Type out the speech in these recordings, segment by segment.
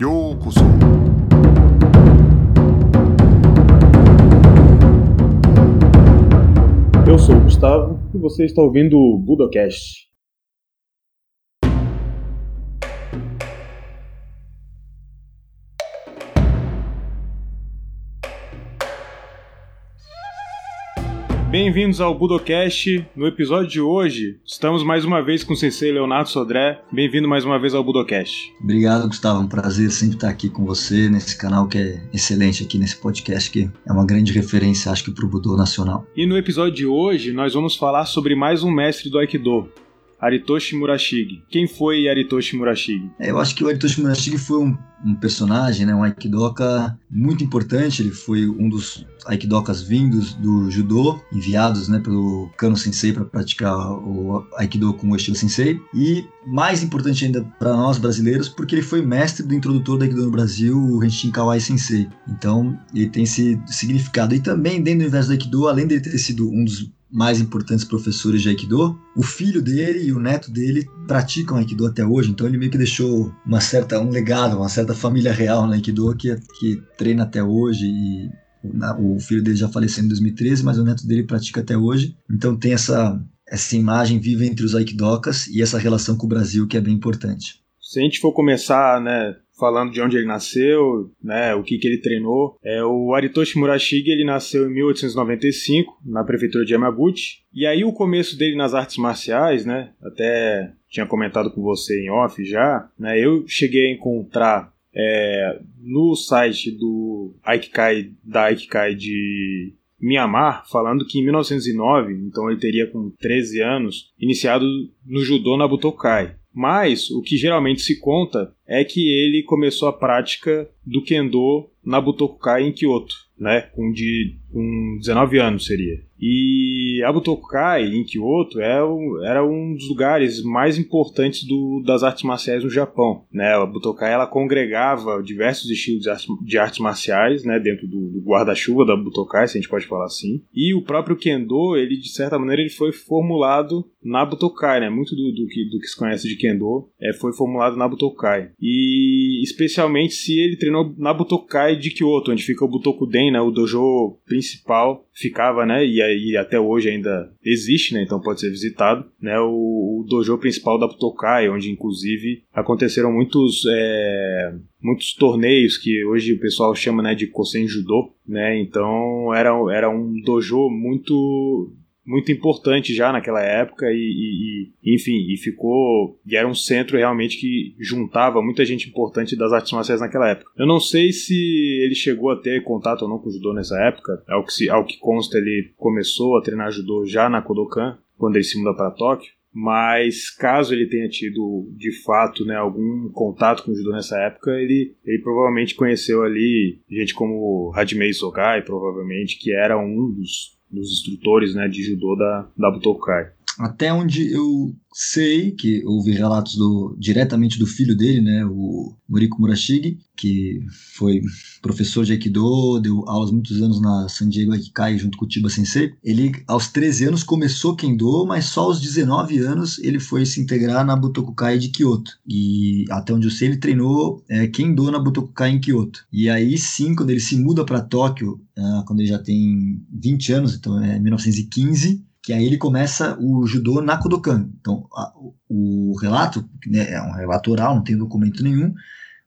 ようこそEu sou o Gustavo e você está ouvindo o Budocast. Bem-vindos ao Budocast. No episódio de hoje, estamos mais uma vez com o Sensei Leonardo Sodré. Bem-vindo mais uma vez ao Budocast. Obrigado, Gustavo. É um prazer sempre estar aqui com você nesse canal que é excelente aqui nesse podcast que é uma grande referência, acho que para o Budô nacional. E no episódio de hoje, nós vamos falar sobre mais um mestre do Aikido, Aritoshi Murashige. Quem foi Aritoshi Murashige? É, eu acho que o Aritoshi Murashige foi um, um personagem, né, um aikidoka muito importante. Ele foi um dos aikidokas vindos do judô, enviados né, pelo Kano Sensei para praticar o aikido com o estilo sensei. E mais importante ainda para nós brasileiros, porque ele foi mestre do introdutor do aikido no Brasil, o Henshin Kawai Sensei. Então ele tem esse significado. E também dentro do universo do aikido, além de ele ter sido um dos mais importantes professores de Aikido. O filho dele e o neto dele praticam Aikido até hoje, então ele meio que deixou uma certa, um legado, uma certa família real no Aikido que, que treina até hoje e o filho dele já faleceu em 2013, mas o neto dele pratica até hoje. Então tem essa, essa imagem viva entre os Aikidokas e essa relação com o Brasil que é bem importante. Se a gente for começar, né, falando de onde ele nasceu, né, o que, que ele treinou. É, o Aritoshi Murashige ele nasceu em 1895 na prefeitura de Yamaguchi. E aí o começo dele nas artes marciais, né, até tinha comentado com você em off já, né, eu cheguei a encontrar é, no site do Aikikai, da Aikikai de Myanmar, falando que em 1909, então ele teria com 13 anos, iniciado no judô na Butokai. Mas o que geralmente se conta é que ele começou a prática do kendo na Butokukai em Kyoto, né, com de com 19 anos seria. E a Butokukai em Kyoto é era um dos lugares mais importantes do, das artes marciais no Japão. Né? A Butokai ela congregava diversos estilos de, arte, de artes marciais né, dentro do, do guarda-chuva da Butokai, se a gente pode falar assim. E o próprio Kendo, ele de certa maneira ele foi formulado na Butokai, né? Muito do, do, que, do que se conhece de Kendo é, foi formulado na Butokai. E especialmente se ele treinou na Butokai de Kyoto, onde fica o Butokuden, né? O dojo principal ficava, né? E até hoje ainda existe, né? Então pode ser visitado, né? O, o dojo principal da Butokai, onde inclusive aconteceram muitos é, muitos torneios que hoje o pessoal chama né, de Kosen Judo, né? Então era, era um dojo muito muito importante já naquela época e, e, enfim, e ficou e era um centro realmente que juntava muita gente importante das artes marciais naquela época. Eu não sei se ele chegou a ter contato ou não com o judô nessa época, ao que, se, ao que consta ele começou a treinar judô já na Kodokan, quando ele se muda para Tóquio, mas caso ele tenha tido de fato né, algum contato com o judô nessa época, ele, ele provavelmente conheceu ali gente como Hajime Sogai, provavelmente, que era um dos dos instrutores né, de judô da, da Butokai. Até onde eu sei que houve relatos do, diretamente do filho dele, né, o Muriko Murashige, que foi professor de Aikido, deu aulas muitos anos na San Diego Aikikai junto com o Chiba Sensei. Ele, aos 13 anos, começou Kendo, mas só aos 19 anos ele foi se integrar na Butokukai de Kyoto. E até onde eu sei, ele treinou é, Kendo na Butokukai em Kyoto. E aí sim, quando ele se muda para Tóquio, é, quando ele já tem 20 anos, então é 1915, que aí ele começa o judô na Kodokan. Então, a, o relato, né, é um relato oral, não tem documento nenhum,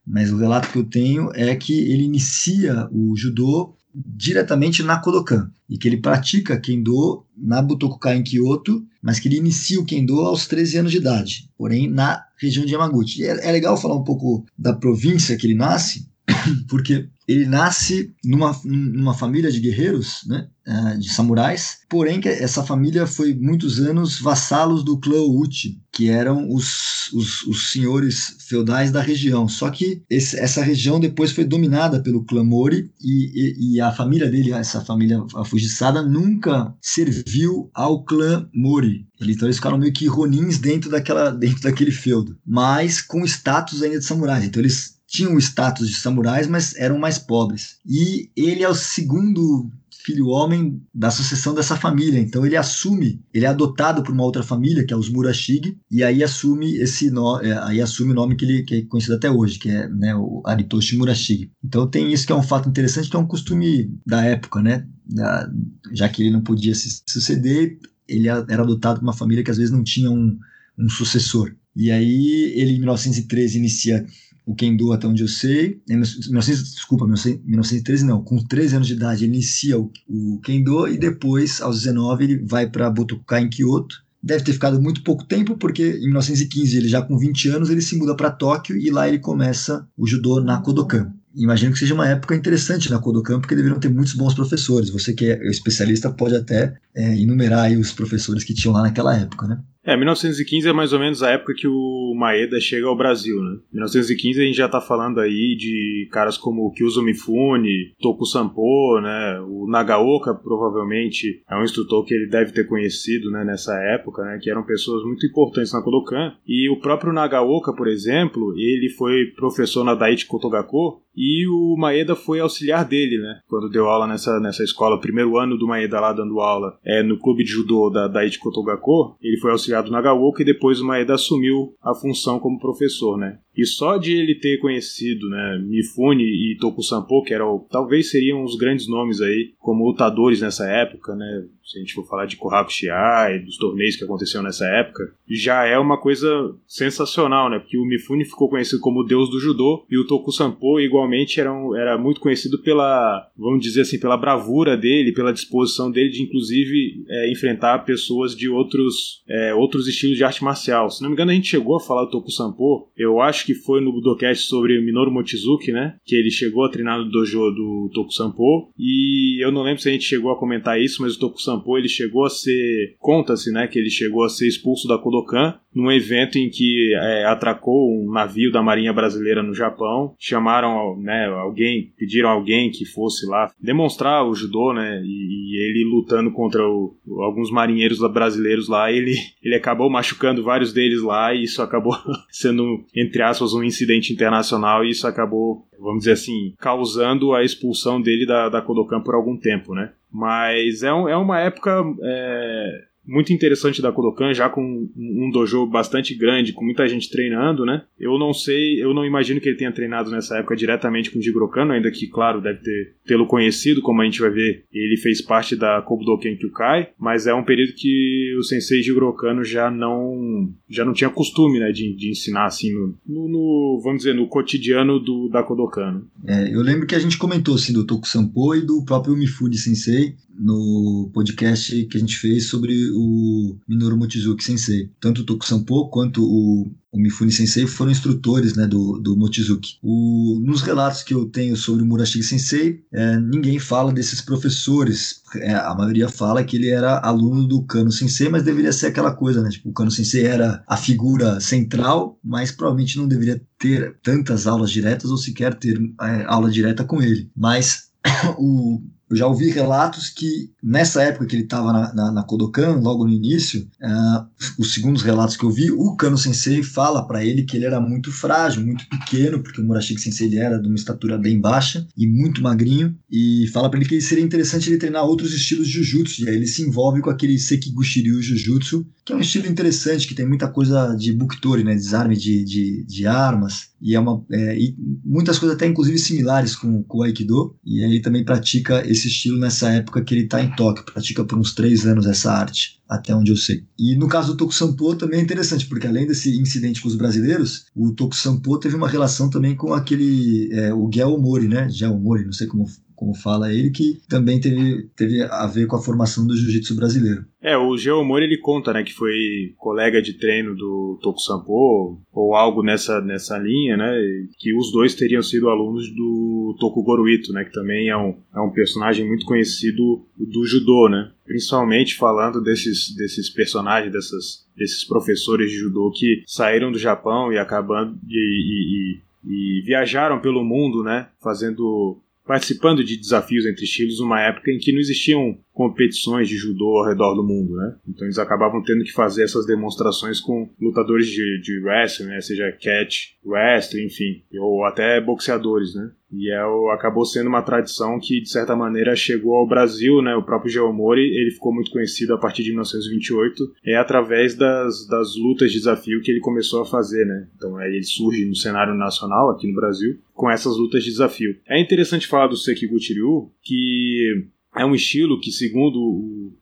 mas o relato que eu tenho é que ele inicia o judô diretamente na Kodokan e que ele pratica Kendo na Butokukai em Kyoto, mas que ele inicia o Kendo aos 13 anos de idade, porém na região de Yamaguchi. É, é legal falar um pouco da província que ele nasce, porque ele nasce numa, numa família de guerreiros, né, é, de samurais, porém essa família foi muitos anos vassalos do clã Uchi, que eram os, os, os senhores feudais da região. Só que esse, essa região depois foi dominada pelo clã Mori e, e, e, a família dele, essa família afugiçada, nunca serviu ao clã Mori. Então eles ficaram meio que ronins dentro, daquela, dentro daquele feudo, mas com status ainda de samurais. Então eles tinham o status de samurais, mas eram mais pobres. E ele é o segundo filho homem da sucessão dessa família. Então ele assume, ele é adotado por uma outra família, que é os Murashige, e aí assume esse no, é, aí assume o nome que ele que é conhecido até hoje, que é né, o Aritoshi Murashige. Então tem isso que é um fato interessante, que é um costume da época, né? Da, já que ele não podia se suceder, ele era adotado por uma família que às vezes não tinha um, um sucessor. E aí ele em 1913 inicia o Kendo até onde eu sei, em 1900, desculpa, 1913 não, com 13 anos de idade ele inicia o, o Kendo e depois, aos 19, ele vai para Botokukai em Kyoto. Deve ter ficado muito pouco tempo, porque em 1915, ele já com 20 anos, ele se muda para Tóquio e lá ele começa o judô na Kodokan. Imagino que seja uma época interessante na Kodokan, porque deveriam ter muitos bons professores. Você que é especialista pode até é, enumerar os professores que tinham lá naquela época, né? É, 1915 é mais ou menos a época que o Maeda chega ao Brasil, né? 1915 a gente já tá falando aí de caras como Kyuzo Mifune, Toku Sampo, né? O Nagaoka provavelmente é um instrutor que ele deve ter conhecido, né, nessa época, né, que eram pessoas muito importantes na Kodokan. E o próprio Nagaoka, por exemplo, ele foi professor na Daiichi Kotogako e o Maeda foi auxiliar dele, né? Quando deu aula nessa, nessa escola, primeiro ano do Maeda lá dando aula é, no clube de judô da Daiichi Kotogako, ele foi auxiliar do Nagaoka e depois o Maeda assumiu a função como professor, né? E só de ele ter conhecido, né, Mifune e Toku Sampo, que eram, talvez seriam os grandes nomes aí, como lutadores nessa época, né, se a gente for falar de Kohaku Shiai, dos torneios que aconteceram nessa época, já é uma coisa sensacional, né, porque o Mifune ficou conhecido como o deus do judô, e o Toku Sampo igualmente era, um, era muito conhecido pela, vamos dizer assim, pela bravura dele, pela disposição dele de, inclusive, é, enfrentar pessoas de outros, é, outros estilos de arte marcial. Se não me engano, a gente chegou a falar do Toku Sampo, eu acho acho que foi no Budocast sobre Minoru Mochizuki, né? Que ele chegou a treinar no dojo do Toku Sampo. E eu não lembro se a gente chegou a comentar isso, mas o Toku Sampo ele chegou a ser. Conta-se, né? Que ele chegou a ser expulso da Kodokan num evento em que é, atracou um navio da Marinha Brasileira no Japão. Chamaram né, alguém, pediram alguém que fosse lá demonstrar o judô, né? E, e ele lutando contra o, alguns marinheiros brasileiros lá, ele, ele acabou machucando vários deles lá e isso acabou sendo, entre aspas, um incidente internacional e isso acabou, vamos dizer assim, causando a expulsão dele da, da Kodokan por algum tempo, né? Mas é, um, é uma época. É, muito interessante da Kodokan, já com um dojo bastante grande, com muita gente treinando, né? Eu não sei, eu não imagino que ele tenha treinado nessa época diretamente com o Jigoro Kano, ainda que, claro, deve ter tê-lo conhecido, como a gente vai ver, ele fez parte da Kobudoken Kyukai, mas é um período que o sensei Jigoro Kano já não já não tinha costume, né, de, de ensinar assim no, no, no, vamos dizer, no cotidiano do, da Kodokan. É, eu lembro que a gente comentou assim do Toku Sampo e do próprio Mifune Sensei, no podcast que a gente fez sobre o Minoru Mochizuki Sensei. Tanto o Tokusampo quanto o, o Mifune Sensei foram instrutores né, do, do Mochizuki. O, nos relatos que eu tenho sobre o Murashige Sensei, é, ninguém fala desses professores. É, a maioria fala que ele era aluno do Kano Sensei, mas deveria ser aquela coisa, né? Tipo, o Kano Sensei era a figura central, mas provavelmente não deveria ter tantas aulas diretas ou sequer ter é, aula direta com ele. Mas o eu já ouvi relatos que nessa época que ele estava na, na, na, Kodokan, logo no início, uh, os segundos relatos que eu vi, o Kano Sensei fala para ele que ele era muito frágil, muito pequeno, porque o Murashiki Sensei ele era de uma estatura bem baixa e muito magrinho, e fala para ele que seria interessante ele treinar outros estilos de Jujutsu, e aí ele se envolve com aquele Sekigushiryu Jujutsu, que é um estilo interessante, que tem muita coisa de Buktori, né, desarme de, de, de armas, e, é uma, é, e muitas coisas até inclusive similares com, com o Aikido, e ele também pratica esse estilo nessa época que ele está em Tóquio, pratica por uns três anos essa arte, até onde eu sei. E no caso do Toku Sampo também é interessante, porque além desse incidente com os brasileiros, o Toku Sampo teve uma relação também com aquele, é, o Gel né, Gel não sei como como fala ele, que também teve, teve a ver com a formação do jiu-jitsu brasileiro. É, o Geomori ele conta, né, que foi colega de treino do Toku Sampo, ou algo nessa, nessa linha, né, que os dois teriam sido alunos do Toku Goruito, né, que também é um, é um personagem muito conhecido do judô, né, principalmente falando desses, desses personagens, dessas, desses professores de judô que saíram do Japão e acabando e, e, e, e viajaram pelo mundo, né, fazendo participando de desafios entre estilos numa época em que não existiam competições de judô ao redor do mundo, né? Então eles acabavam tendo que fazer essas demonstrações com lutadores de, de wrestling, né? Seja catch, wrestling, enfim, ou até boxeadores, né? E é, acabou sendo uma tradição que, de certa maneira, chegou ao Brasil, né? O próprio Geomori, ele ficou muito conhecido a partir de 1928, é através das, das lutas de desafio que ele começou a fazer, né? Então aí ele surge no cenário nacional, aqui no Brasil, com essas lutas de desafio. É interessante falar do Sekiguchi Ryu, que é um estilo que, segundo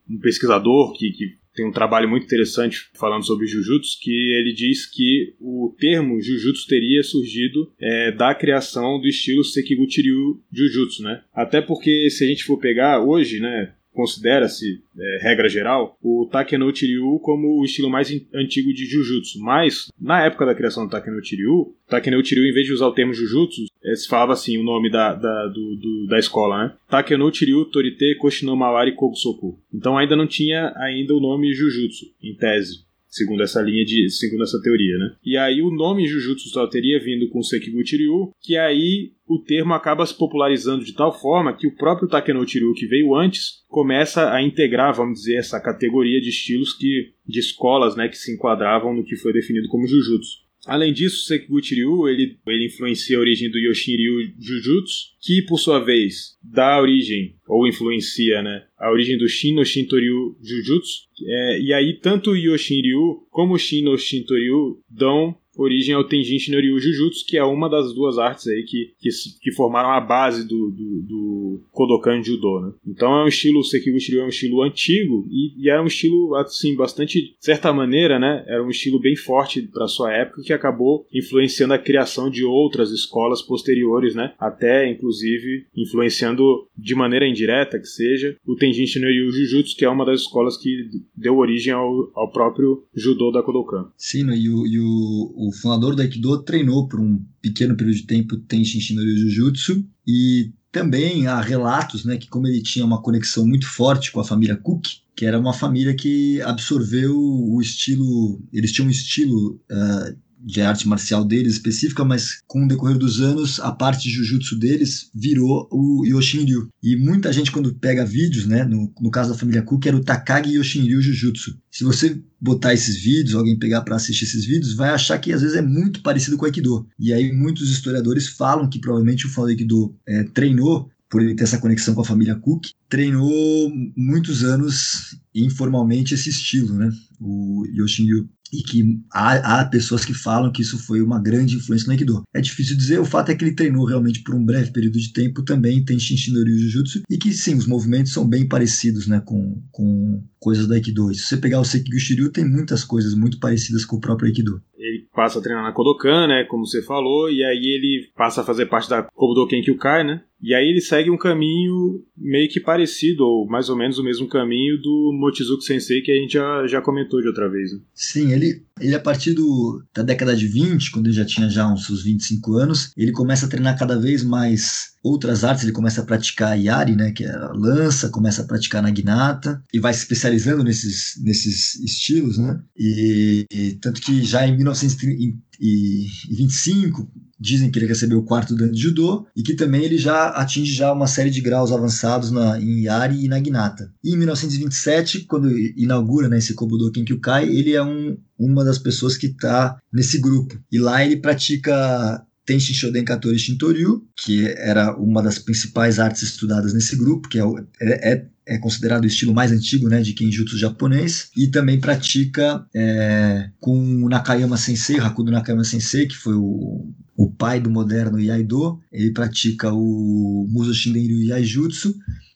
um pesquisador que, que tem um trabalho muito interessante falando sobre Jujutsu, que ele diz que o termo Jujutsu teria surgido é, da criação do estilo Sekiguchi Ryu Jujutsu, né? Até porque se a gente for pegar hoje, né, considera-se, é, regra geral, o Takenouchi Ryu como o estilo mais antigo de Jujutsu. Mas, na época da criação do Takenouchi Ryu, Takenouchi Ryu, em vez de usar o termo Jujutsu, é, se falava assim o nome da, da, do, do, da escola, né? Takenouchi Ryu Torite Koshinomawari Kogusoku. Então ainda não tinha ainda o nome Jujutsu, em tese segundo essa linha de, segundo essa teoria, né? E aí o nome Jujutsu só teria vindo com Sekiguchi Ryu, que aí o termo acaba se popularizando de tal forma que o próprio Takenouchi Ryu que veio antes começa a integrar, vamos dizer, essa categoria de estilos que de escolas, né, que se enquadravam no que foi definido como Jujutsu. Além disso, Sekiguchi Ryu ele, ele influencia a origem do Yoshin Ryu Jujutsu, que por sua vez dá origem, ou influencia, né, a origem do Shin no Shintoryu Jujutsu. É, e aí, tanto o Yoshin Ryu como o Shin no Shintoryu dão origem ao Tenjin Shinryu Jujutsu, que é uma das duas artes aí que, que, que formaram a base do, do, do, Kodokan Judo, né? Então é um estilo, o Sekiguchi é um estilo antigo e, e era um estilo, assim, bastante, de certa maneira, né? Era um estilo bem forte para sua época que acabou influenciando a criação de outras escolas posteriores, né? Até, inclusive, influenciando de maneira indireta, que seja, o Tenjin Shinryu Jujutsu, que é uma das escolas que deu origem ao, ao próprio Judo da Kodokan. Sim, né? e o, e o o fundador do Aikido treinou por um pequeno período de tempo Tenshin Shinryu Jujutsu e também há relatos, né, que como ele tinha uma conexão muito forte com a família Cook, que era uma família que absorveu o estilo, eles tinham um estilo uh, de arte marcial deles específica, mas com o decorrer dos anos, a parte de jiu-jitsu deles virou o Yoshinryu. E muita gente, quando pega vídeos, né, no, no caso da família Cook, era o Takagi Yoshinryu Jujutsu. Se você botar esses vídeos, alguém pegar para assistir esses vídeos, vai achar que às vezes é muito parecido com o Aikido. E aí muitos historiadores falam que provavelmente o do Aikido é, treinou por ele ter essa conexão com a família Cook, treinou muitos anos informalmente esse estilo, né? O Yoshinryu e que há, há, pessoas que falam que isso foi uma grande influência no Aikido. É difícil dizer, o fato é que ele treinou realmente por um breve período de tempo também tem Shinshinori Jujutsu e que sim, os movimentos são bem parecidos né, com, com coisas do Aikido. Se você pegar o Sekigu Shiryu, tem muitas coisas muito parecidas com o próprio Aikido. Ele passa a treinar na Kodokan, né, como você falou, e aí ele passa a fazer parte da Kobudoken Kyukai, né, e aí ele segue um caminho meio que parecido, ou mais ou menos o mesmo caminho do Mochizuki Sensei que a gente já, já comentou de outra vez. Né? Sim, ele, ele a partir do, da década de 20, quando ele já tinha já uns seus 25 anos, ele começa a treinar cada vez mais outras artes, ele começa a praticar Yari, né, que é a lança, começa a praticar Naginata, e vai se especializando nesses, nesses estilos, né, e, e tanto que já em 1925 dizem que ele recebeu o quarto dan de judô e que também ele já atinge já uma série de graus avançados na, em Yari e Naginata. E em 1927, quando inaugura né, esse Kobudo Kenkyukai, ele é um, uma das pessoas que está nesse grupo. E lá ele pratica Tenshin Shoden Katori Shintoryu, que era uma das principais artes estudadas nesse grupo, que é, é, é, é considerado o estilo mais antigo né, de Kenjutsu japonês, e também pratica é, com Nakayama Sensei, Hakudo Nakayama Sensei, que foi o, o pai do moderno Iaido, ele pratica o Muso Shindenryu Iaijutsu,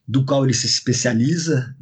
do qual ele se especializa,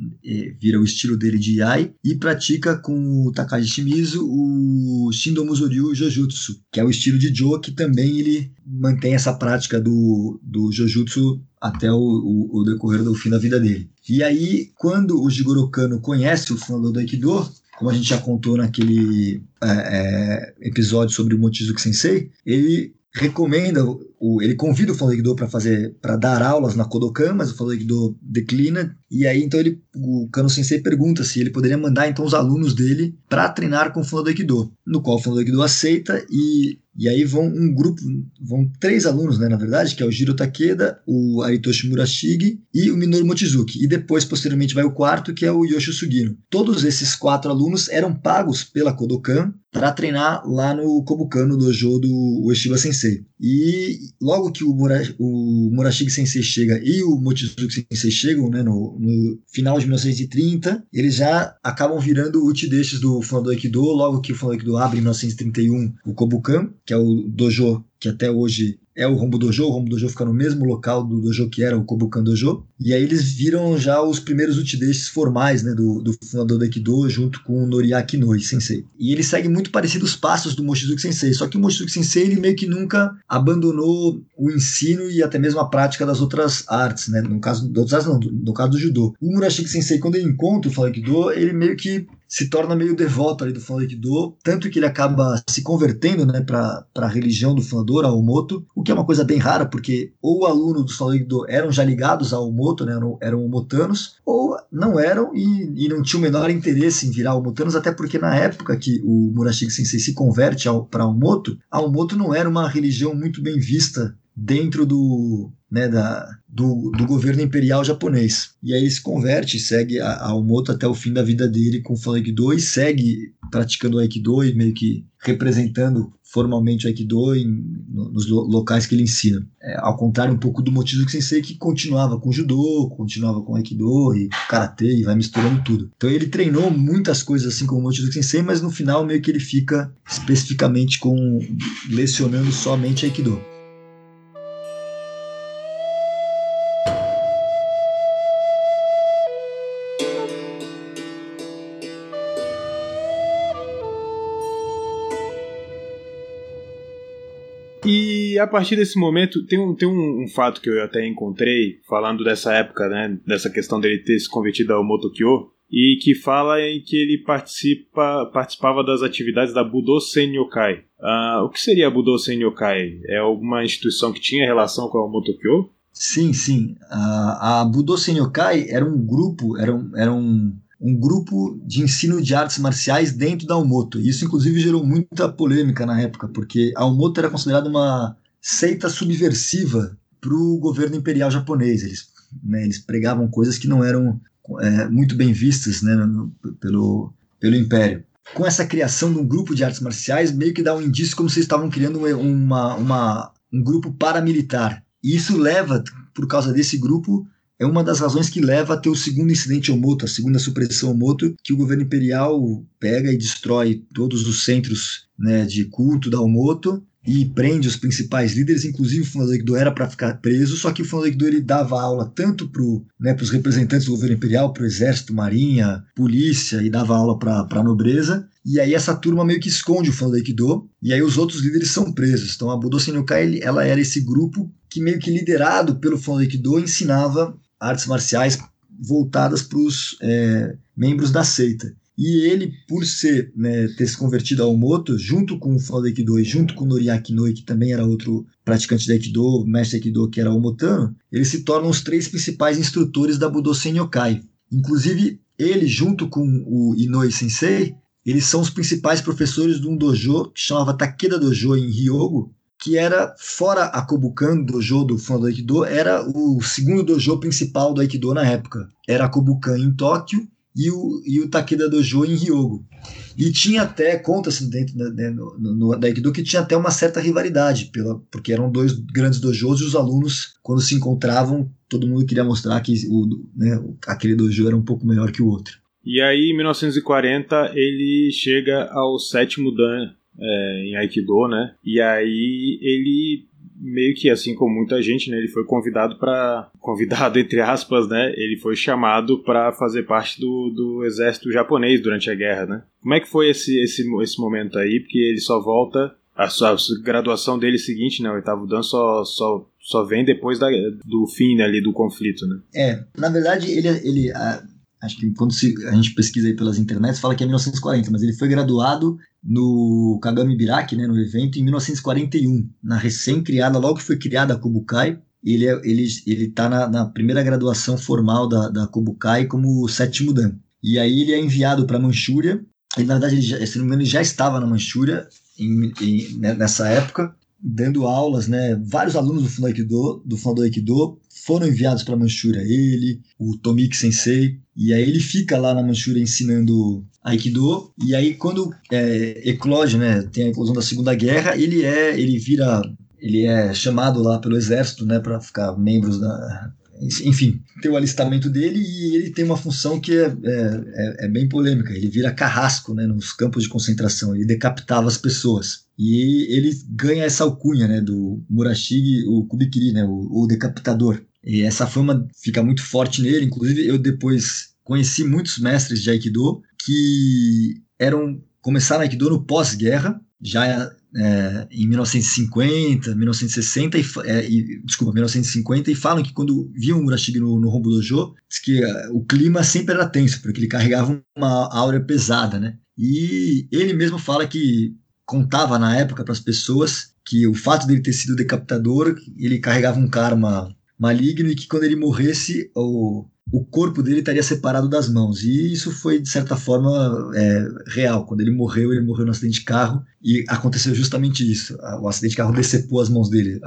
vira o estilo dele de Yai, e pratica com o Takashi Shimizu o Shindo Musoryu Jojutsu, que é o estilo de Jo, que também ele mantém essa prática do, do Jojutsu até o, o, o decorrer do fim da vida dele. E aí, quando o Jigoro Kano conhece o fundador do Aikido, como a gente já contou naquele é, é, episódio sobre o Mochizuki Sensei, ele recomenda o, ele convida o Falando Aikido para fazer, para dar aulas na Kodokan, mas o Falando Aikido declina. E aí então ele, o Kano Sensei pergunta se ele poderia mandar então os alunos dele para treinar com o Falando Aikido, no qual o Falando Aikido aceita e e aí vão um grupo, vão três alunos, né, na verdade, que é o Jiro Takeda, o Aritoshi Murashige e o Minoru Mochizuki. E depois, posteriormente, vai o quarto, que é o Yoshi Sugino. Todos esses quatro alunos eram pagos pela Kodokan para treinar lá no Kobukan, dojo do Ueshiba Sensei. E logo que o, Mura, o Murashige Sensei chega e o Mochizuki Sensei chegam, né, no, no final de 1930, eles já acabam virando utideixes do Fundo Aikido, logo que o Fundo Aikido abre em 1931 o Kobukan, que é o dojo que até hoje é o Rombo Dojo, o Rombo Dojo fica no mesmo local do dojo que era o Kobukan Dojo, e aí eles viram já os primeiros utideixes formais né, do, do fundador do Aikido, junto com o Noriaki Noi Sensei. E ele segue muito parecido os passos do Mochizuki Sensei, só que o Mochizuki Sensei ele meio que nunca abandonou o ensino e até mesmo a prática das outras artes, né? no caso, outras artes não, no caso do Judô. O Murashiki Sensei, quando ele encontra o Aikido, ele meio que se torna meio devoto ali do Falun Aikido, tanto que ele acaba se convertendo né, para a religião do fundador, ao Moto, o que é uma coisa bem rara, porque ou o aluno do Falun Aikido eram já ligados ao Moto, né, eram, eram motanos, ou não eram e, e não tinham o menor interesse em virar motanos, até porque na época que o Murashige Sensei se converte para o Moto, a Moto não era uma religião muito bem vista dentro do, né, da, do, do, governo imperial japonês. E aí ele se converte, segue a, Omoto até o fim da vida dele com o Aikido e segue praticando o Aikido e meio que representando formalmente o Aikido em, nos locais que ele ensina. É, ao contrário um pouco do Mochizuki Sensei que continuava com Judô, continuava com Aikido e Karatê e vai misturando tudo. Então ele treinou muitas coisas assim como o Mochizuki Sensei, mas no final meio que ele fica especificamente com lecionando somente Aikido. A partir desse momento, tem um, tem um, um, fato que eu até encontrei, falando dessa época, né, dessa questão dele ter se convertido ao Motokyo, e que fala em que ele participa, participava das atividades da Budo Senyokai. Uh, o que seria a Budo Senyokai? É alguma instituição que tinha relação com o Motokyo? Sim, sim. Uh, a Budo Senyokai era um grupo, era um, era um um grupo de ensino de artes marciais dentro da Almoto. Isso, inclusive, gerou muita polêmica na época, porque a Almoto era considerada uma seita subversiva para o governo imperial japonês. Eles, né, eles pregavam coisas que não eram é, muito bem vistas né, pelo, pelo império. Com essa criação de um grupo de artes marciais, meio que dá um indício como se estavam criando uma, uma, um grupo paramilitar. E isso leva, por causa desse grupo, é uma das razões que leva a ter o segundo incidente Omoto, a segunda supressão Omoto, que o governo imperial pega e destrói todos os centros né, de culto da Omoto e prende os principais líderes, inclusive o fundador Aikido era para ficar preso, só que o fundador Aikido ele dava aula tanto para né, os representantes do governo imperial, para o exército, marinha, polícia, e dava aula para a nobreza, e aí essa turma meio que esconde o fundador Aikido, e aí os outros líderes são presos. Então a Budo Senyokai, ela era esse grupo que meio que liderado pelo fundador Aikido ensinava artes marciais voltadas para os é, membros da seita. E ele, por ser, né, ter se convertido ao Moto, junto com o Fundo Aikido e junto com o Noriaki Noi, que também era outro praticante de Aikido, mestre Aikido, que era o Motano, eles se tornam os três principais instrutores da Budo Senyokai. Inclusive, ele, junto com o Inoi Sensei, eles são os principais professores de um dojo que chamava Takeda Dojo em Ryogo, que era, fora a Kobukan Dojo do Fundo do Aikido, era o segundo dojo principal do Aikido na época. Era a Kobukan em Tóquio e o, e o Takeda Dojo em Ryogo. E tinha até, conta-se dentro da, né, no, no, da Aikido que tinha até uma certa rivalidade, pela, porque eram dois grandes dojos e os alunos, quando se encontravam, todo mundo queria mostrar que o, né, aquele dojo era um pouco melhor que o outro. E aí, em 1940, ele chega ao sétimo Dan é, em Aikido, né? E aí ele meio que assim como muita gente, né, ele foi convidado para convidado entre aspas, né, ele foi chamado para fazer parte do, do exército japonês durante a guerra, né? Como é que foi esse esse esse momento aí? Porque ele só volta a sua graduação dele seguinte, né, o oitavo dan só só só vem depois da, do fim né, ali do conflito, né? É, na verdade ele ele a, acho que quando se, a gente pesquisa aí pelas internets, fala que é 1940, mas ele foi graduado no Kagami Biraki, né, no evento, em 1941, na recém-criada, logo que foi criada a Kobukai, ele é, ele ele está na, na, primeira graduação formal da, da Kobukai como sétimo dan. E aí ele é enviado para Manchúria. E na verdade, ele já, se não me engano, ele já estava na Manchúria em, em, né, nessa época, dando aulas, né? Vários alunos do Fundo do Fundo Aikido foram enviados para Manchúria. Ele, o Tomiki Sensei, e aí ele fica lá na Manchúria ensinando Aikido. E aí quando é, eclode, né? Tem a eclosão da Segunda Guerra, ele é, ele vira ele é chamado lá pelo exército, né, para ficar membros da, enfim, tem o alistamento dele e ele tem uma função que é, é, é, é, bem polêmica. Ele vira carrasco né, nos campos de concentração, ele decapitava as pessoas. E ele ganha essa alcunha né, do Murashige, o Kubikiri, né, o, o decapitador. E essa fama fica muito forte nele. Inclusive, eu depois conheci muitos mestres de Aikido que eram começaram Aikido no pós-guerra, já é, em 1950, 1960 e, é, e, desculpa, 1950 e falam que quando viam o Murashige no, no Rombo Dojo, diz que uh, o clima sempre era tenso, porque ele carregava uma aura pesada, né? E ele mesmo fala que contava na época para as pessoas que o fato dele ter sido decapitador, ele carregava um karma maligno e que quando ele morresse, o, o corpo dele estaria separado das mãos. E isso foi, de certa forma, é, real. Quando ele morreu, ele morreu no acidente de carro e aconteceu justamente isso. O acidente de carro decepou as mãos dele.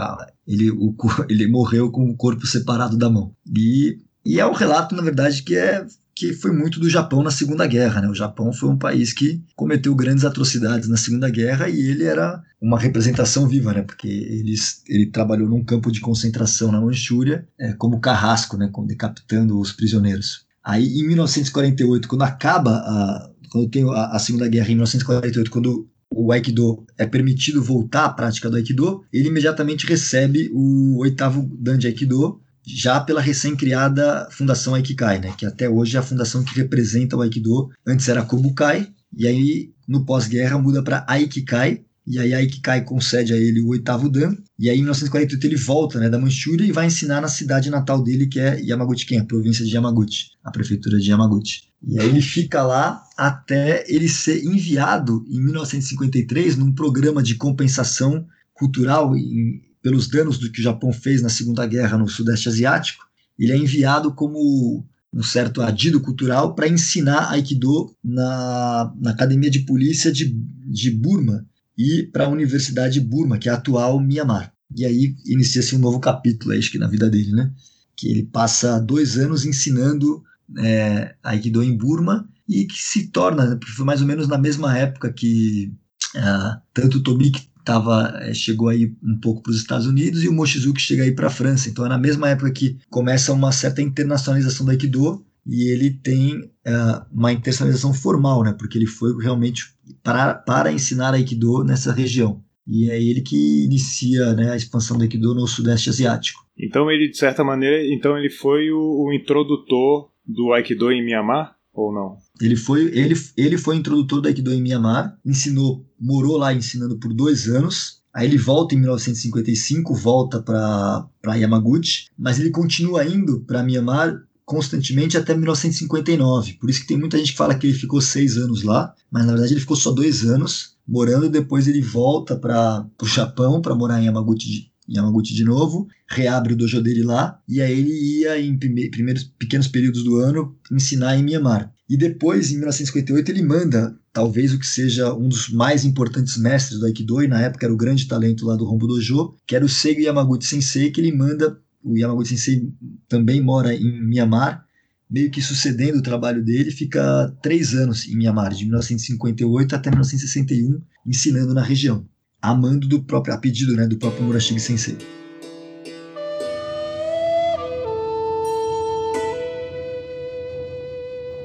Ele, o, ele morreu com o corpo separado da mão. E, e é um relato, na verdade, que é que foi muito do Japão na Segunda Guerra. Né? O Japão foi um país que cometeu grandes atrocidades na Segunda Guerra e ele era uma representação viva, né? porque ele, ele trabalhou num campo de concentração na Manchúria é, como carrasco, né? decapitando os prisioneiros. Aí, em 1948, quando acaba a, quando tem a, a Segunda Guerra, em 1948, quando o Aikido é permitido voltar à prática do Aikido, ele imediatamente recebe o oitavo Dan de Aikido, já pela recém-criada Fundação Aikikai, né, que até hoje é a fundação que representa o Aikido. Antes era Kobukai, e aí no pós-guerra muda para Aikikai, e aí Aikikai concede a ele o oitavo Dan, e aí em 1948 ele volta né, da Manchúria e vai ensinar na cidade natal dele, que é Yamaguchi-ken, a província de Yamaguchi, a prefeitura de Yamaguchi. E aí ele fica lá até ele ser enviado em 1953 num programa de compensação cultural em, pelos danos do que o Japão fez na Segunda Guerra no Sudeste Asiático, ele é enviado como um certo adido cultural para ensinar Aikido na, na Academia de Polícia de, de Burma e para a Universidade de Burma, que é a atual Myanmar. E aí inicia-se um novo capítulo, acho que na vida dele, né? Que ele passa dois anos ensinando é, Aikido em Burma e que se torna, foi mais ou menos na mesma época que uh, tanto o Tomik tava, é, chegou aí um pouco para os Estados Unidos e o Mochizuki chega aí para a França. Então é na mesma época que começa uma certa internacionalização do Aikido e ele tem uh, uma internacionalização formal, né? Porque ele foi realmente para, para ensinar Aikido nessa região. E é ele que inicia né, a expansão do Aikido no Sudeste Asiático. Então ele, de certa maneira, então ele foi o, o introdutor do Aikido em Myanmar? Ou não? Ele foi, ele, ele foi introdutor do Aikido em Myanmar, ensinou, morou lá ensinando por dois anos. Aí ele volta em 1955, volta para Yamaguchi, mas ele continua indo para Myanmar constantemente até 1959. Por isso que tem muita gente que fala que ele ficou seis anos lá, mas na verdade ele ficou só dois anos morando. Depois ele volta para o Japão para morar em Yamaguchi Yamaguchi de novo, reabre o dojo dele lá, e aí ele ia em primeiros pequenos períodos do ano ensinar em Myanmar. E depois, em 1958, ele manda talvez o que seja um dos mais importantes mestres do Aikido, e na época era o grande talento lá do Rombo Dojo, que era o Seigo Yamaguchi Sensei, que ele manda, o Yamaguchi Sensei também mora em Myanmar, meio que sucedendo o trabalho dele, fica três anos em Myanmar, de 1958 até 1961, ensinando na região a mando do próprio, a pedido né, do próprio Murashige Sensei.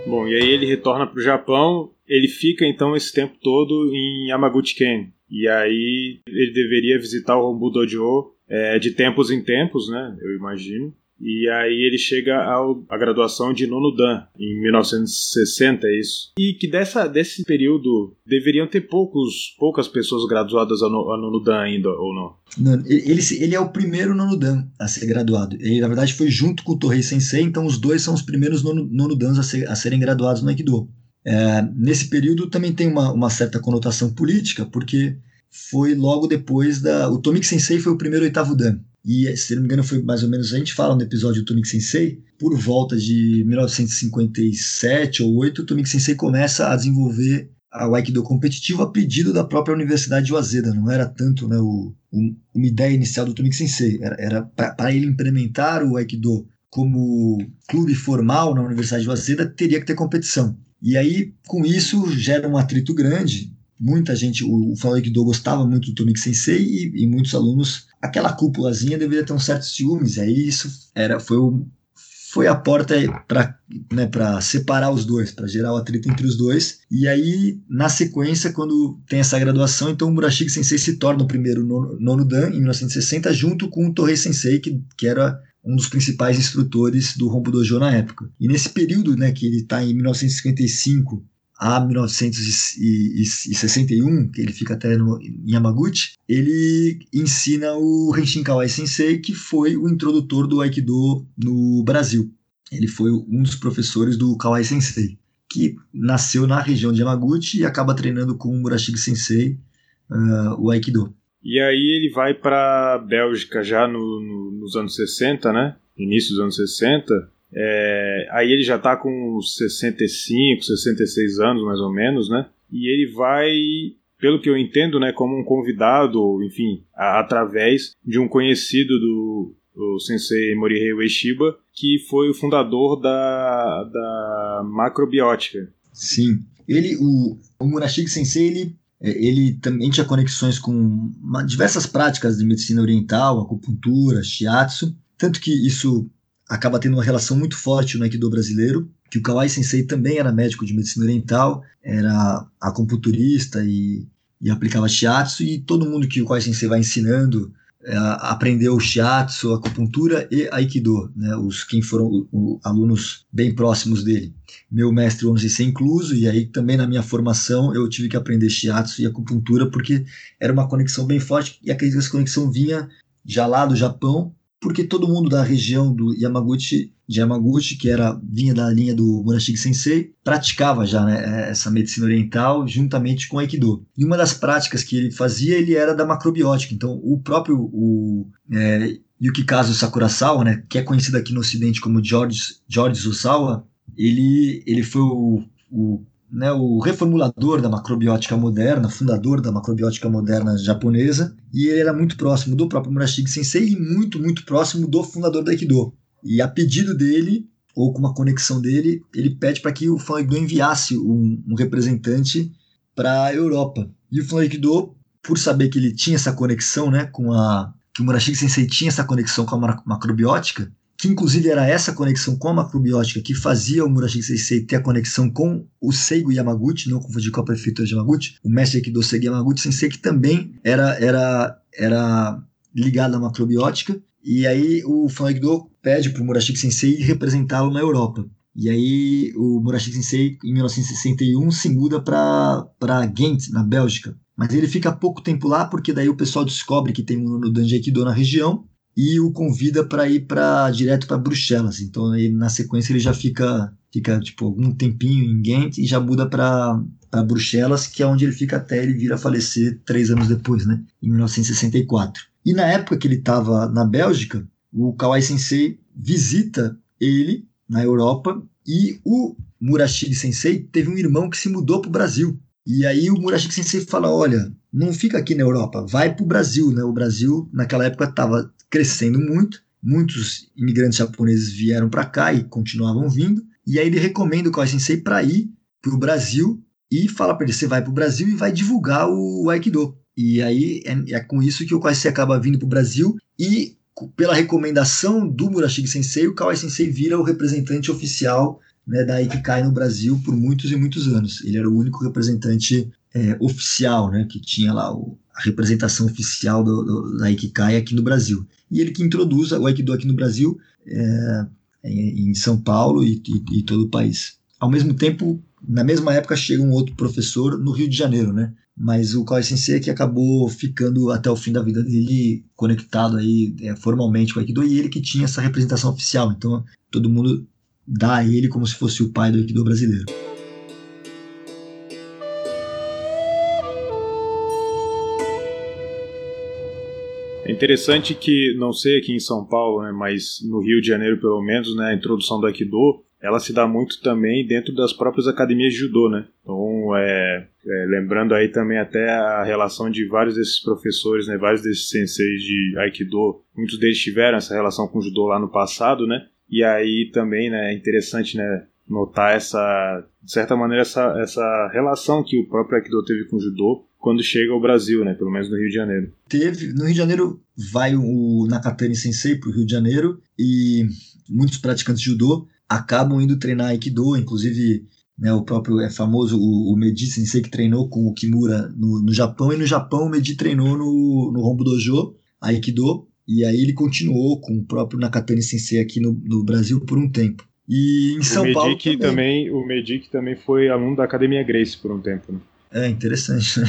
Bom, e aí ele retorna para o Japão, ele fica então esse tempo todo em Yamaguchi-ken. E aí ele deveria visitar o Rombu Dojo é, de tempos em tempos, né? Eu imagino. E aí ele chega à graduação de nono dan, em 1960, é isso. E que dessa, desse período deveriam ter poucos, poucas pessoas graduadas a, no, a nono dan ainda, ou não? não ele, ele é o primeiro nono dan a ser graduado. Ele, na verdade, foi junto com o Torrei Sensei, então os dois são os primeiros nono, nono a, ser, a serem graduados no Aikido. É, nesse período também tem uma, uma certa conotação política, porque foi logo depois da. O Tomik Sensei foi o primeiro oitavo Dan. E, se não me engano, foi mais ou menos. A gente fala no episódio do Tomik Sensei, por volta de 1957 ou 8, o Tomik Sensei começa a desenvolver o Aikido competitivo a pedido da própria Universidade de Waseda. Não era tanto né, o, uma ideia inicial do Tomik Sensei. Era para ele implementar o Aikido como clube formal na Universidade de Waseda, teria que ter competição. E aí, com isso, gera um atrito grande. Muita gente, o, o Aikido gostava muito do Tomik Sensei e, e, muitos alunos, aquela cúpulazinha deveria ter um certo ciúmes. Aí isso era, foi, o, foi a porta para né, separar os dois, para gerar o atrito entre os dois. E aí, na sequência, quando tem essa graduação, então o Murashige Sensei se torna o primeiro nono, nono Dan em 1960, junto com o Torrei Sensei, que, que era um dos principais instrutores do Rombo Dojo na época. E nesse período, né, que ele está em 1955 a 1961, que ele fica até no, em Yamaguchi, ele ensina o Henshin Kawai Sensei, que foi o introdutor do Aikido no Brasil. Ele foi um dos professores do Kawai Sensei, que nasceu na região de Yamaguchi e acaba treinando com o Murashige Sensei uh, o Aikido. E aí ele vai para Bélgica já no, no, nos anos 60, né? Início dos anos 60. É, aí ele já está com 65, 66 anos mais ou menos, né? E ele vai, pelo que eu entendo, né, como um convidado, enfim, a, através de um conhecido do, do sensei Morihei Ueshiba, que foi o fundador da, da macrobiótica. Sim. Ele, o, o Murashige Sensei, ele é, ele também tinha conexões com diversas práticas de medicina oriental, acupuntura, shiatsu, tanto que isso acaba tendo uma relação muito forte no Aikido brasileiro, que o Kawai Sensei também era médico de medicina oriental, era acupunturista e, e aplicava shiatsu, e todo mundo que o Kawai Sensei vai ensinando é, aprendeu shiatsu, acupuntura e aikido, né, os quem foram o, o, alunos bem próximos dele. Meu mestre, vamos dizer, incluso, e aí também na minha formação eu tive que aprender shiatsu e acupuntura porque era uma conexão bem forte e acredito que essa conexão vinha já lá do Japão, porque todo mundo da região do Yamaguchi, de Yamaguchi, que era vinha da linha do Murashige Sensei, praticava já né, essa medicina oriental juntamente com Aikido. E uma das práticas que ele fazia, ele era da macrobiótica. Então, o próprio o, é, Yukikazu Sakurasawa, né, que é conhecido aqui no Ocidente como George, George Susawa, ele, ele foi o, o né, o reformulador da macrobiótica moderna, fundador da macrobiótica moderna japonesa, e ele era muito próximo do próprio Murashige Sensei e muito, muito próximo do fundador do Aikido. E a pedido dele, ou com uma conexão dele, ele pede para que o Fan Aikido enviasse um, um representante para a Europa. E o Fan Aikido, por saber que ele tinha essa conexão né, com a. que o Murashige Sensei tinha essa conexão com a macrobiótica, que inclusive era essa conexão com a macrobiótica que fazia o Murashige Sensei ter a conexão com o Seigo Yamaguchi, não confundir com a prefeitura de Yamaguchi, o mestre aqui do Seigo Yamaguchi Sensei, que também era, era, era ligado à macrobiótica, e aí o Fanegdo pede para o Murashige Sensei representá-lo na Europa. E aí o Murashige Sensei, em 1961, se muda para Ghent, na Bélgica. Mas ele fica pouco tempo lá, porque daí o pessoal descobre que tem um no Danji Aikido na região, e o convida para ir para direto para Bruxelas. Então, aí, na sequência, ele já fica, fica tipo, algum tempinho em Ghent e já muda para Bruxelas, que é onde ele fica até ele vir a falecer três anos depois, né, em 1964. E na época que ele estava na Bélgica, o Kawai Sensei visita ele na Europa e o Murashige Sensei teve um irmão que se mudou para o Brasil. E aí o Murashige Sensei fala, olha, não fica aqui na Europa, vai para o Brasil, né? O Brasil naquela época estava crescendo muito, muitos imigrantes japoneses vieram para cá e continuavam vindo, e aí ele recomenda o Kawai Sensei para ir para o Brasil e fala para ele: você vai para o Brasil e vai divulgar o Aikido. E aí é, é com isso que o Kawai Sensei acaba vindo para o Brasil e pela recomendação do Murashige Sensei, o Kawai Sensei vira o representante oficial né, da Ikikai no Brasil por muitos e muitos anos. Ele era o único representante é, oficial, né, que tinha lá o, a representação oficial do, do, da Ikikai aqui no Brasil. E ele que introduz o Aikido aqui no Brasil, é, em São Paulo e, e, e, todo o país. Ao mesmo tempo, na mesma época chega um outro professor no Rio de Janeiro, né? Mas o Kawai Sensei é que acabou ficando até o fim da vida dele conectado aí é, formalmente com o Aikido e ele que tinha essa representação oficial. Então todo mundo dá a ele como se fosse o pai do Aikido brasileiro. É interessante que, não sei aqui em São Paulo, né, mas no Rio de Janeiro pelo menos, né, a introdução do Aikido, ela se dá muito também dentro das próprias academias de judô, né? Então, é, é, lembrando aí também até a relação de vários desses professores, né, vários desses senseis de Aikido, muitos deles tiveram essa relação com o judô lá no passado, né? E aí também, né, é interessante, né, notar essa, de certa maneira, essa, essa relação que o próprio Aikido teve com o judô quando chega ao Brasil, né? Pelo menos no Rio de Janeiro. Teve, no Rio de Janeiro vai o Nakatani Sensei para o Rio de Janeiro e muitos praticantes de judô acabam indo treinar Aikido, inclusive né, o próprio é famoso o, o Medi Sensei que treinou com o Kimura no, no Japão e no Japão o Medi treinou no, no Rombo Dojo Aikido e aí ele continuou com o próprio Nakatani Sensei aqui no, no Brasil por um tempo. E em São o Paulo também. também. O Medic também foi aluno da Academia Grace por um tempo. Né? É interessante, né?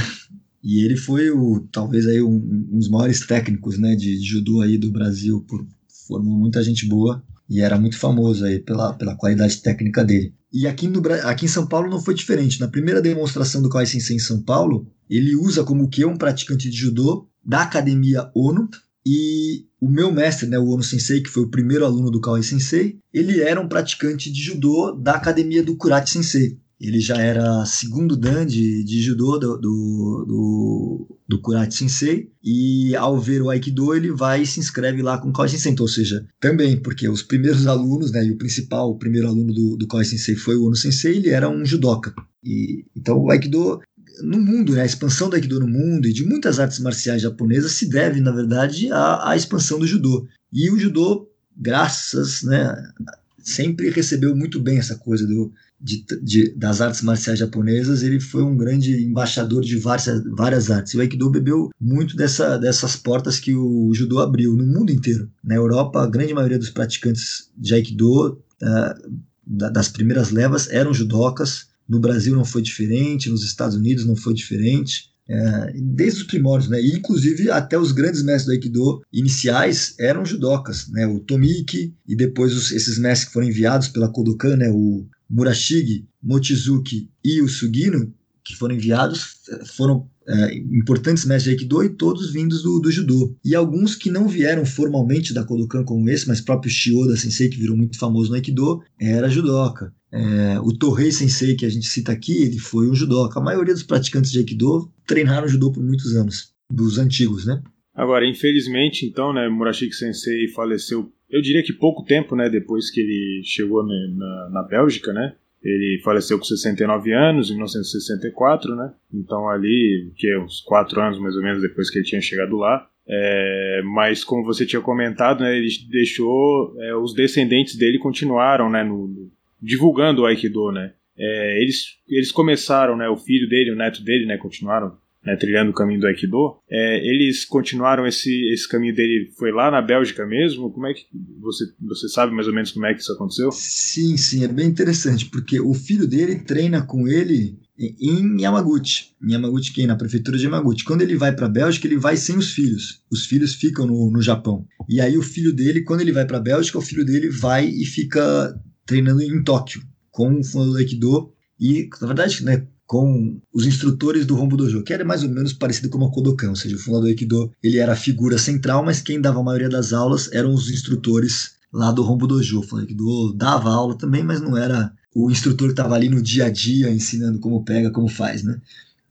E ele foi o talvez aí um, um dos maiores técnicos, né, de, judô aí do Brasil, por, formou muita gente boa e era muito famoso aí pela, pela qualidade técnica dele. E aqui, no, aqui em São Paulo não foi diferente. Na primeira demonstração do Kawai Sensei em São Paulo, ele usa como que um praticante de judô da academia Ono e o meu mestre, né, o Ono Sensei, que foi o primeiro aluno do Kawai Sensei, ele era um praticante de judô da academia do Kurati Sensei. Ele já era segundo dan de, de judô do, do, do, do Kurati Sensei. E ao ver o Aikido, ele vai e se inscreve lá com o Kawai Sensei. Então, ou seja, também, porque os primeiros alunos, né, e o principal, o primeiro aluno do, do Kawai Sensei foi o Ono Sensei, ele era um judoca. E, então, o Aikido no mundo, né, a expansão do Aikido no mundo e de muitas artes marciais japonesas se deve, na verdade, à, à expansão do judô. E o judô, graças, né, sempre recebeu muito bem essa coisa do, de, de, das artes marciais japonesas, ele foi um grande embaixador de várias, várias artes. E o Aikido bebeu muito dessa, dessas portas que o judô abriu no mundo inteiro. Na Europa, a grande maioria dos praticantes de Aikido, uh, das primeiras levas, eram judocas. No Brasil não foi diferente, nos Estados Unidos não foi diferente. É, desde os primórdios, né? E, inclusive até os grandes mestres do Aikido iniciais eram judocas, né? O Tomiki e depois os, esses mestres que foram enviados pela Kodokan, né? O Murashige, Mochizuki e o Sugino, que foram enviados, foram é, importantes mestres de Aikido e todos vindos do, do, judô. E alguns que não vieram formalmente da Kodokan como esse, mas próprio Shioda Sensei, que virou muito famoso no Aikido, era judoca. É, o Torrei Sensei, que a gente cita aqui, ele foi um judoca. A maioria dos praticantes de Aikido treinaram judô por muitos anos, dos antigos, né? Agora, infelizmente, então, né, Murashiki Sensei faleceu, eu diria que pouco tempo, né, depois que ele chegou na, na, na Bélgica, né? Ele faleceu com 69 anos, em 1964, né? Então ali, que uns 4 anos mais ou menos depois que ele tinha chegado lá. É, mas como você tinha comentado, né, ele deixou é, os descendentes dele continuaram, né, no, divulgando o Aikido, né? É, eles, eles começaram, né, o filho dele, o neto dele, né, continuaram né, trilhando o caminho do Aikido. É, eles continuaram esse, esse caminho dele, foi lá na Bélgica mesmo? Como é que você, você sabe mais ou menos como é que isso aconteceu? Sim, sim, é bem interessante, porque o filho dele treina com ele em Yamaguchi, em Yamaguchi Ken, na prefeitura de Yamaguchi. Quando ele vai para a Bélgica, ele vai sem os filhos. Os filhos ficam no, no Japão. E aí o filho dele, quando ele vai para a Bélgica, o filho dele vai e fica treinando em Tóquio com o fundador do Aikido e, na verdade, né, com os instrutores do Rombo Dojo, que era mais ou menos parecido com o Kodokan, ou seja, o fundador do Aikido ele era a figura central, mas quem dava a maioria das aulas eram os instrutores lá do Rombo Dojo. O Aikido dava aula também, mas não era o instrutor que estava ali no dia a dia ensinando como pega, como faz, né?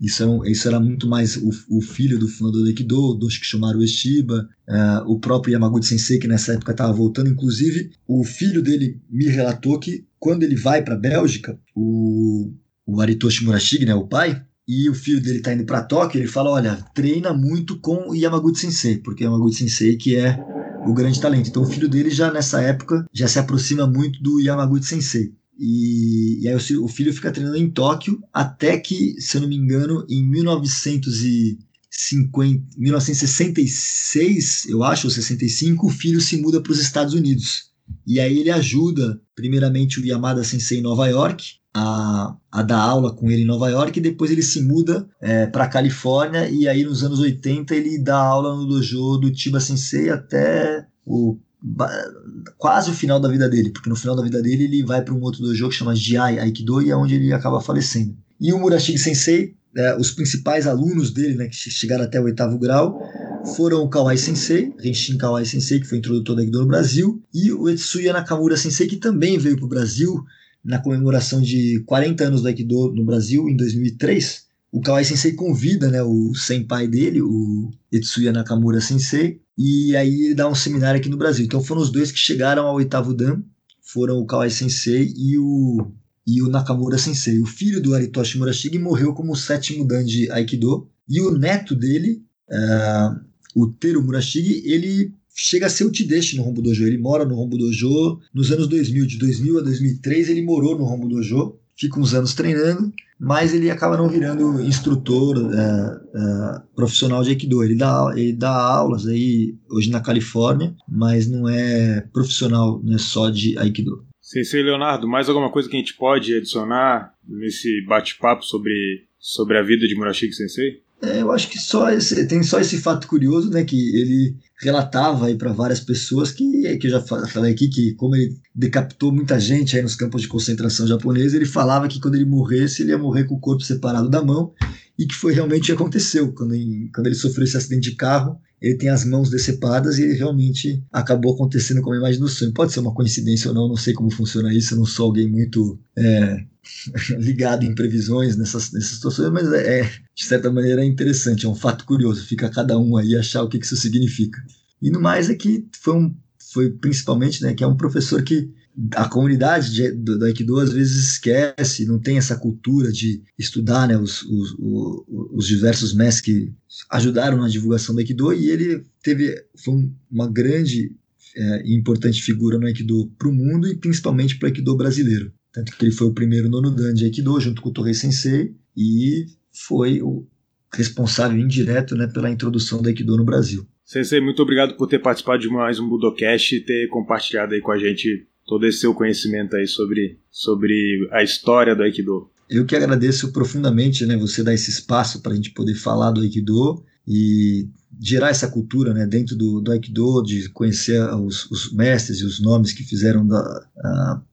Isso era, isso era muito mais o, o, filho do fundador do Aikido, do Shikishimaru Eshiba, uh, o próprio Yamaguchi Sensei, que nessa época estava voltando. Inclusive, o filho dele me relatou que quando ele vai para a Bélgica, o o Aritoshi Murashige, né, o pai, e o filho dele está indo para Tóquio, ele fala, olha, treina muito com o Yamaguchi Sensei, porque Yamaguchi Sensei que é o grande talento. Então o filho dele já nessa época já se aproxima muito do Yamaguchi Sensei. E, e aí o, o, filho fica treinando em Tóquio até que, se eu não me engano, em 1900 e 50, 1966, eu acho, ou 65, o filho se muda para os Estados Unidos. E aí ele ajuda, primeiramente, o Yamada Sensei em Nova York, a, a dar aula com ele em Nova York, e depois ele se muda é, para Califórnia, e aí nos anos 80 ele dá aula no dojo do Chiba Sensei até o quase o final da vida dele, porque no final da vida dele ele vai para um outro dojo que chama Jiai Aikido e é onde ele acaba falecendo. E o Murashige Sensei, é, os principais alunos dele, né, que chegaram até o oitavo grau, foram o Kawai Sensei, Renshin Kawai Sensei, que foi introdutor do Aikido no Brasil, e o Etsuya Nakamura Sensei, que também veio para o Brasil na comemoração de 40 anos do Aikido no Brasil, em 2003. O Kawai Sensei convida né, o senpai dele, o Etsuya Nakamura Sensei, e aí ele dá um seminário aqui no Brasil. Então foram os dois que chegaram ao oitavo Dan, foram o Kawai Sensei e o, e o Nakamura Sensei. O filho do Aritoshi Murashige morreu como sétimo Dan de Aikido, e o neto dele, uh, o Teru Murashige, ele chega a ser o Tideshi no Rombo Dojo. Ele mora no Rombo Dojo nos anos 2000, de 2000 a 2003 ele morou no Rombo Dojo, fica uns anos treinando, mas ele acaba não virando instrutor é, é, profissional de Aikido. Ele dá, ele dá aulas aí hoje na Califórnia, mas não é profissional, não é só de Aikido. Sensei Leonardo, mais alguma coisa que a gente pode adicionar nesse bate-papo sobre, sobre a vida de Murashiki Sensei? É, eu acho que só esse, tem só esse fato curioso, né, que ele relatava aí para várias pessoas que, que eu já falei aqui que como ele decapitou muita gente aí nos campos de concentração japonesa, ele falava que quando ele morresse ele ia morrer com o corpo separado da mão e que foi realmente o que aconteceu. Quando ele, quando ele sofreu esse acidente de carro ele tem as mãos decepadas e realmente acabou acontecendo como a imagem do sonho. Pode ser uma coincidência ou não, não sei como funciona isso, eu não sou alguém muito é, ligado em previsões nessas, nessas situações, mas é, é, de certa maneira é interessante, é um fato curioso, fica cada um aí achar o que, que isso significa. E no mais é que foi, um, foi principalmente né, que é um professor que a comunidade de, do, do, Aikido às vezes esquece, não tem essa cultura de estudar né, os, os, os, os diversos mestres que ajudaram na divulgação do Aikido e ele teve foi uma grande é, importante figura no Aikido para o mundo e principalmente para o Aikido brasileiro. Tanto que ele foi o primeiro nono dan de Aikido junto com o Torrei Sensei e foi o responsável indireto né, pela introdução do Aikido no Brasil. Sensei, muito obrigado por ter participado de mais um Budocast e ter compartilhado aí com a gente todo esse seu conhecimento aí sobre, sobre a história do Aikido. Eu que agradeço profundamente, né, você dar esse espaço para a gente poder falar do Aikido e gerar essa cultura, né, dentro do, do Aikido, de conhecer os, os, mestres e os nomes que fizeram da,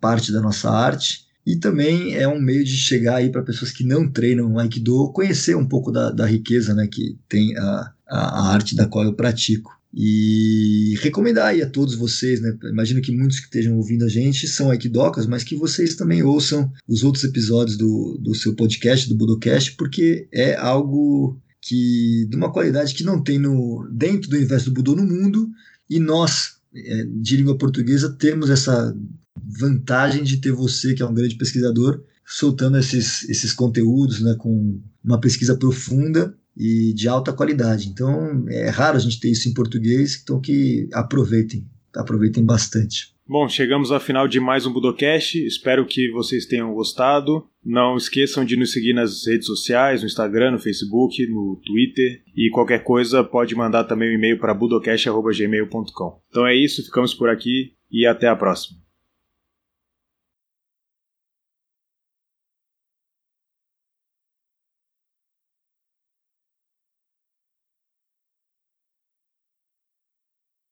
parte da nossa arte. E também é um meio de chegar aí para pessoas que não treinam Aikido, conhecer um pouco da, da riqueza, né, que tem a, a, a arte da qual eu pratico. E recomendar aí a todos vocês, né? Imagino que muitos que estejam ouvindo a gente são Aikidocas, mas que vocês também ouçam os outros episódios do, do seu podcast, do Budocast, porque é algo que de uma qualidade que não tem no dentro do universo do Budô no mundo, e nós, é, de língua portuguesa, temos essa vantagem de ter você, que é um grande pesquisador, soltando esses, esses conteúdos né, com uma pesquisa profunda e de alta qualidade. Então é raro a gente ter isso em português, então que aproveitem, aproveitem bastante. Bom, chegamos ao final de mais um Budocast. Espero que vocês tenham gostado. Não esqueçam de nos seguir nas redes sociais, no Instagram, no Facebook, no Twitter. E qualquer coisa pode mandar também um e-mail para budocast.gmail.com. Então é isso, ficamos por aqui e até a próxima.